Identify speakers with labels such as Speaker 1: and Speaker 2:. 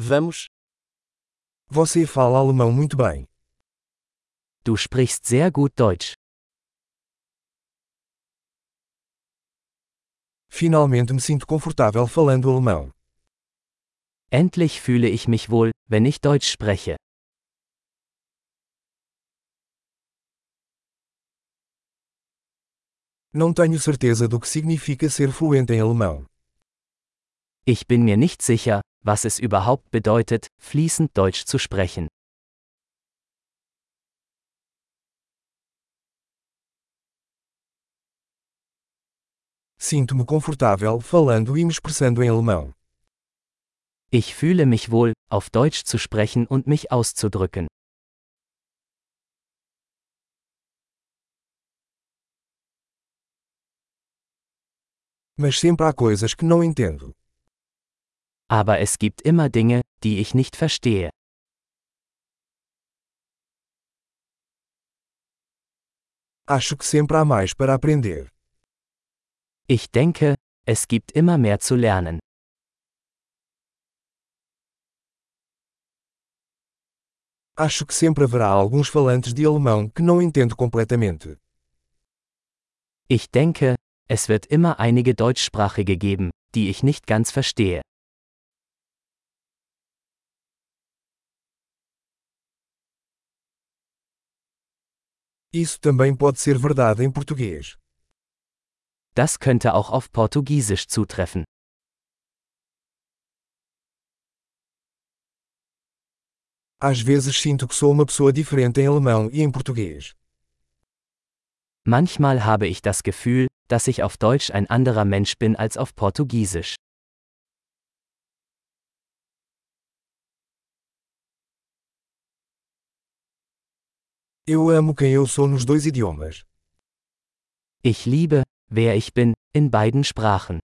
Speaker 1: Vamos.
Speaker 2: Você fala alemão muito bem.
Speaker 1: Du sprichst sehr gut Deutsch.
Speaker 2: Finalmente me sinto confortável falando alemão.
Speaker 1: Endlich fühle ich mich wohl, wenn ich Deutsch spreche.
Speaker 2: Não tenho certeza do que significa ser fluente em alemão.
Speaker 1: Ich bin mir nicht sicher, was es überhaupt bedeutet, fließend Deutsch zu sprechen.
Speaker 2: Sinto-me confortável falando e me expressando em alemão.
Speaker 1: Ich fühle mich wohl, auf Deutsch zu sprechen und mich auszudrücken.
Speaker 2: Mas sempre há coisas que não entendo.
Speaker 1: Aber es gibt immer Dinge, die ich nicht verstehe.
Speaker 2: Acho que sempre há mais para aprender.
Speaker 1: Ich denke, es gibt immer mehr zu lernen.
Speaker 2: Acho que sempre haverá alguns falantes de alemão que não entendo completamente.
Speaker 1: Ich denke, es wird immer einige Deutschsprachige geben, die ich nicht ganz verstehe.
Speaker 2: Isso também pode ser verdade em português.
Speaker 1: Das könnte auch auf Portugiesisch zutreffen.
Speaker 2: Às vezes sinto que sou uma pessoa diferente em alemão e em português.
Speaker 1: Manchmal habe ich das Gefühl, dass ich auf Deutsch ein anderer Mensch bin als auf Portugiesisch.
Speaker 2: Eu amo quem eu sou nos dois idiomas.
Speaker 1: Ich liebe, wer ich bin, in beiden Sprachen.